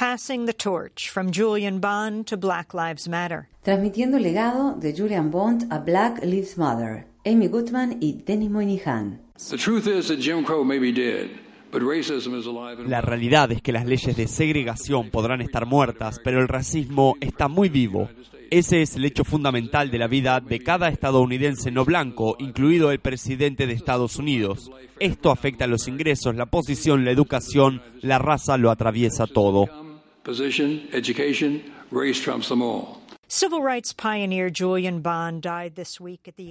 Passing the torch from Julian Bond to Black Lives Matter. Transmitiendo el legado de Julian Bond a Black Lives Matter. Amy Goodman y Denis Moynihan. La realidad es que las leyes de segregación podrán estar muertas, pero el racismo está muy vivo. Ese es el hecho fundamental de la vida de cada estadounidense no blanco, incluido el presidente de Estados Unidos. Esto afecta a los ingresos, la posición, la educación, la raza lo atraviesa todo.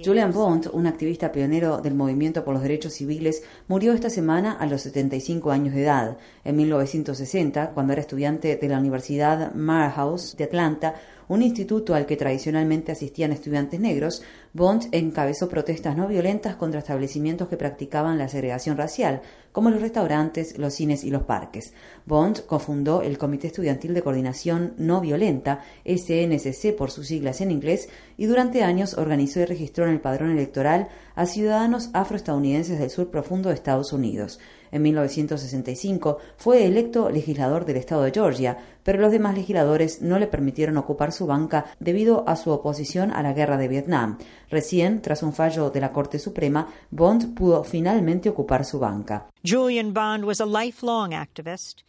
Julian Bond, un activista pionero del movimiento por los derechos civiles, murió esta semana a los 75 años de edad. En 1960, cuando era estudiante de la Universidad Morehouse de Atlanta, un instituto al que tradicionalmente asistían estudiantes negros, Bond encabezó protestas no violentas contra establecimientos que practicaban la segregación racial, como los restaurantes, los cines y los parques. Bond cofundó el Comité Estudiantil de Coordinación No Violenta, SNCC por sus siglas en inglés, y durante años organizó y registró en el padrón electoral a ciudadanos afroestadounidenses del sur profundo de Estados Unidos. En 1965 fue electo legislador del estado de Georgia, pero los demás legisladores no le permitieron ocupar su banca debido a su oposición a la guerra de Vietnam. Recién, tras un fallo de la Corte Suprema, Bond pudo finalmente ocupar su banca. Julian Bond was a lifelong activist.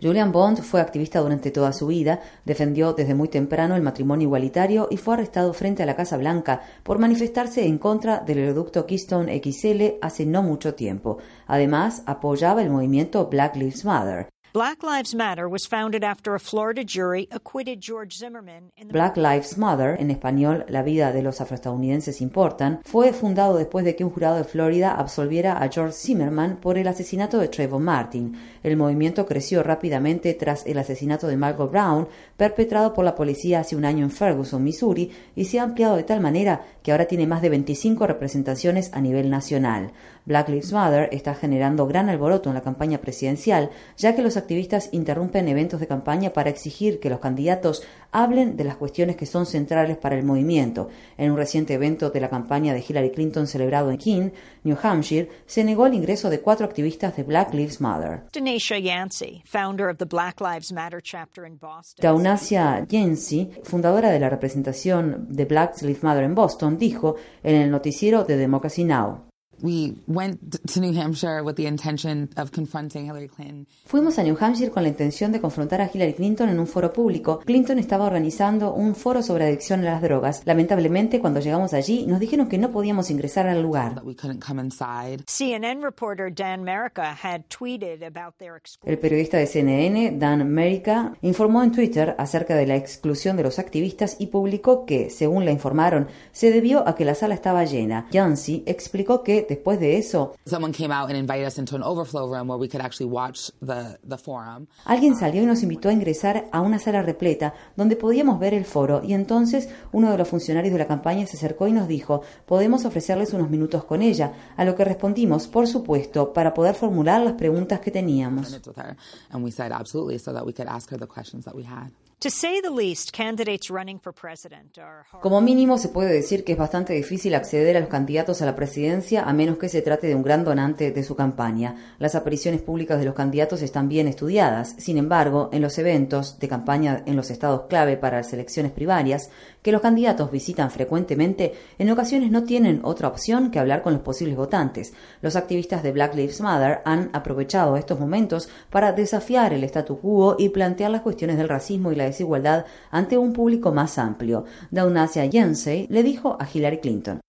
Julian Bond fue activista durante toda su vida, defendió desde muy temprano el matrimonio igualitario y fue arrestado frente a la Casa Blanca por manifestarse en contra del oleoducto Keystone XL hace no mucho tiempo. Además, apoyaba el movimiento Black Lives Matter. Black Lives Matter was founded after a Florida jury acquitted George Zimmerman Black Lives Matter, en español La vida de los afroestadounidenses importan, fue fundado después de que un jurado de Florida absolviera a George Zimmerman por el asesinato de Trayvon Martin. El movimiento creció rápidamente tras el asesinato de Margot Brown, perpetrado por la policía hace un año en Ferguson, Missouri, y se ha ampliado de tal manera que ahora tiene más de 25 representaciones a nivel nacional. Black Lives Matter está generando gran alboroto en la campaña presidencial, ya que los activistas interrumpen eventos de campaña para exigir que los candidatos hablen de las cuestiones que son centrales para el movimiento. En un reciente evento de la campaña de Hillary Clinton celebrado en Keene, New Hampshire, se negó el ingreso de cuatro activistas de Black Lives Matter. Daunasia Yancey, fundadora de la representación de Black Lives Matter en Boston, dijo en el noticiero de Democracy Now! Fuimos a New Hampshire con la intención de confrontar a Hillary Clinton en un foro público. Clinton estaba organizando un foro sobre adicción a las drogas. Lamentablemente, cuando llegamos allí, nos dijeron que no podíamos ingresar al lugar. El periodista de CNN, Dan America, informó en Twitter acerca de la exclusión de los activistas y publicó que, según le informaron, se debió a que la sala estaba llena. Yancey explicó que después de eso, alguien salió y nos invitó a ingresar a una sala repleta donde podíamos ver el foro. Y entonces uno de los funcionarios de la campaña se acercó y nos dijo, podemos ofrecerles unos minutos con ella, a lo que respondimos, por supuesto, para poder formular las preguntas que teníamos. Como mínimo se puede decir que es bastante difícil acceder a los candidatos a la presidencia a menos que se trate de un gran donante de su campaña. Las apariciones públicas de los candidatos están bien estudiadas. Sin embargo, en los eventos de campaña en los estados clave para las elecciones primarias, que los candidatos visitan frecuentemente, en ocasiones no tienen otra opción que hablar con los posibles votantes. Los activistas de Black Lives Matter han aprovechado estos momentos para desafiar el statu quo y plantear las cuestiones del racismo y la desigualdad ante un público más amplio. Daunasia Yancey le dijo a Hillary Clinton.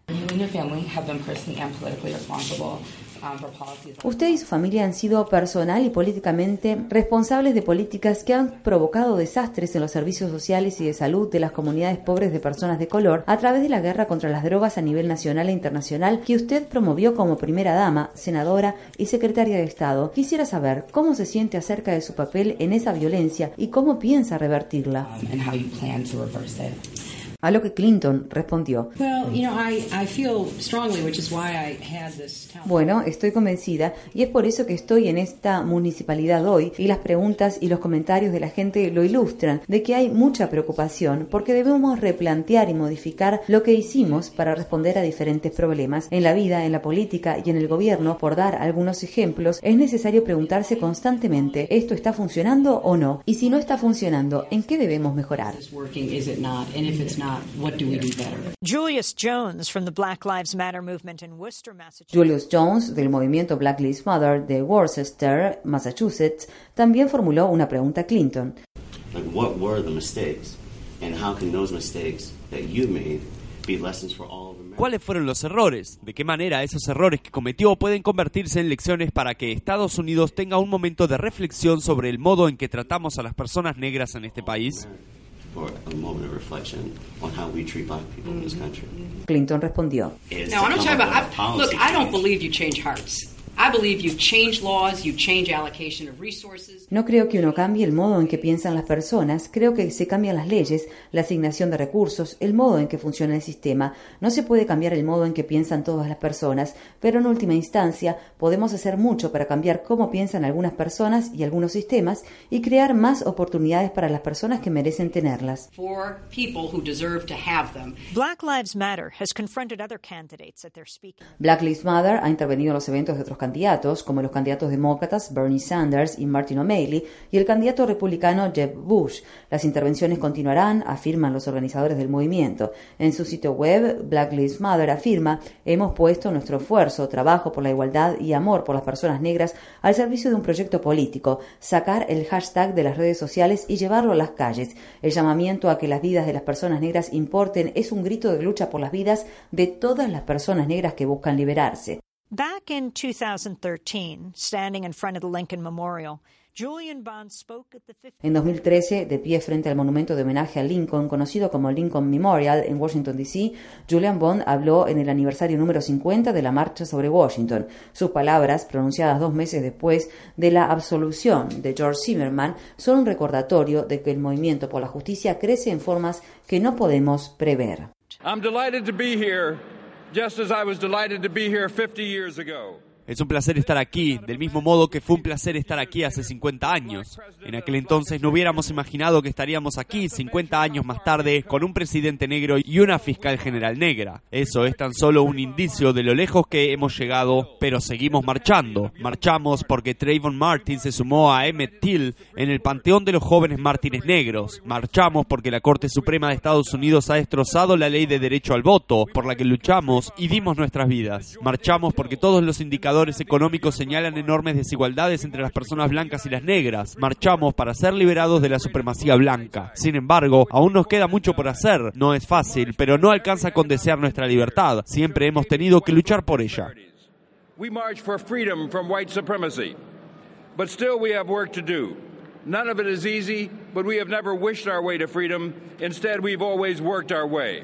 Usted y su familia han sido personal y políticamente responsables de políticas que han provocado desastres en los servicios sociales y de salud de las comunidades pobres de personas de color a través de la guerra contra las drogas a nivel nacional e internacional que usted promovió como primera dama, senadora y secretaria de Estado. Quisiera saber cómo se siente acerca de su papel en esa violencia y cómo piensa revertirla. A lo que Clinton respondió, bueno, estoy convencida y es por eso que estoy en esta municipalidad hoy y las preguntas y los comentarios de la gente lo ilustran, de que hay mucha preocupación porque debemos replantear y modificar lo que hicimos para responder a diferentes problemas en la vida, en la política y en el gobierno. Por dar algunos ejemplos, es necesario preguntarse constantemente, ¿esto está funcionando o no? Y si no está funcionando, ¿en qué debemos mejorar? Julius Jones from the Black Lives Matter movement in Worcester, Massachusetts. Julius Jones del movimiento Black Lives Matter de Worcester, Massachusetts, también formuló una pregunta a Clinton. Like, what were the mistakes, and how can those mistakes that you made be lessons for all of America? ¿Cuáles fueron los errores? ¿De qué manera esos errores que cometió pueden convertirse en lecciones para que Estados Unidos tenga un momento de reflexión sobre el modo en que tratamos a las personas negras en este país? For a moment of reflection on how we treat black people in this mm-hmm. country. Clinton respondió. Is No, I'm not come talking up about. I, policy look, I don't believe you change hearts. I believe you change laws, you change allocation of resources. No creo que uno cambie el modo en que piensan las personas, creo que se cambian las leyes, la asignación de recursos, el modo en que funciona el sistema. No se puede cambiar el modo en que piensan todas las personas, pero en última instancia podemos hacer mucho para cambiar cómo piensan algunas personas y algunos sistemas y crear más oportunidades para las personas que merecen tenerlas. For people who deserve to have them. Black Lives Matter has confronted other candidates at their speaking. Black Lives Matter ha intervenido en los eventos de otros candidatos, como los candidatos demócratas Bernie Sanders y Martin O'Malley, y el candidato republicano Jeb Bush. Las intervenciones continuarán, afirman los organizadores del movimiento. En su sitio web, Black Lives Matter afirma, hemos puesto nuestro esfuerzo, trabajo por la igualdad y amor por las personas negras al servicio de un proyecto político, sacar el hashtag de las redes sociales y llevarlo a las calles. El llamamiento a que las vidas de las personas negras importen es un grito de lucha por las vidas de todas las personas negras que buscan liberarse. Back in 2013, standing in front of the Lincoln Memorial, Julian Bond spoke at the 50th En 2013, de pie frente al monumento de homenaje a Lincoln, conocido como Lincoln Memorial en Washington, D.C., Julian Bond habló en el aniversario número 50 de la Marcha sobre Washington. Sus palabras, pronunciadas dos meses después de la absolución de George Zimmerman, son un recordatorio de que el movimiento por la justicia crece en formas que no podemos prever. I'm delighted to be here, just as I was delighted to be here 50 years ago. Es un placer estar aquí, del mismo modo que fue un placer estar aquí hace 50 años. En aquel entonces no hubiéramos imaginado que estaríamos aquí 50 años más tarde con un presidente negro y una fiscal general negra. Eso es tan solo un indicio de lo lejos que hemos llegado, pero seguimos marchando. Marchamos porque Trayvon Martin se sumó a Emmett Till en el panteón de los jóvenes mártires negros. Marchamos porque la Corte Suprema de Estados Unidos ha destrozado la ley de derecho al voto, por la que luchamos y dimos nuestras vidas. Marchamos porque todos los indicadores económicos señalan enormes desigualdades entre las personas blancas y las negras. Marchamos para ser liberados de la supremacía blanca. Sin embargo, aún nos queda mucho por hacer. No es fácil, pero no alcanza con desear nuestra libertad. Siempre hemos tenido que luchar por ella. We march for freedom from white supremacy, but still we have work to do. None of it is easy, but we have never wished our way to freedom. Instead, we've always worked our way.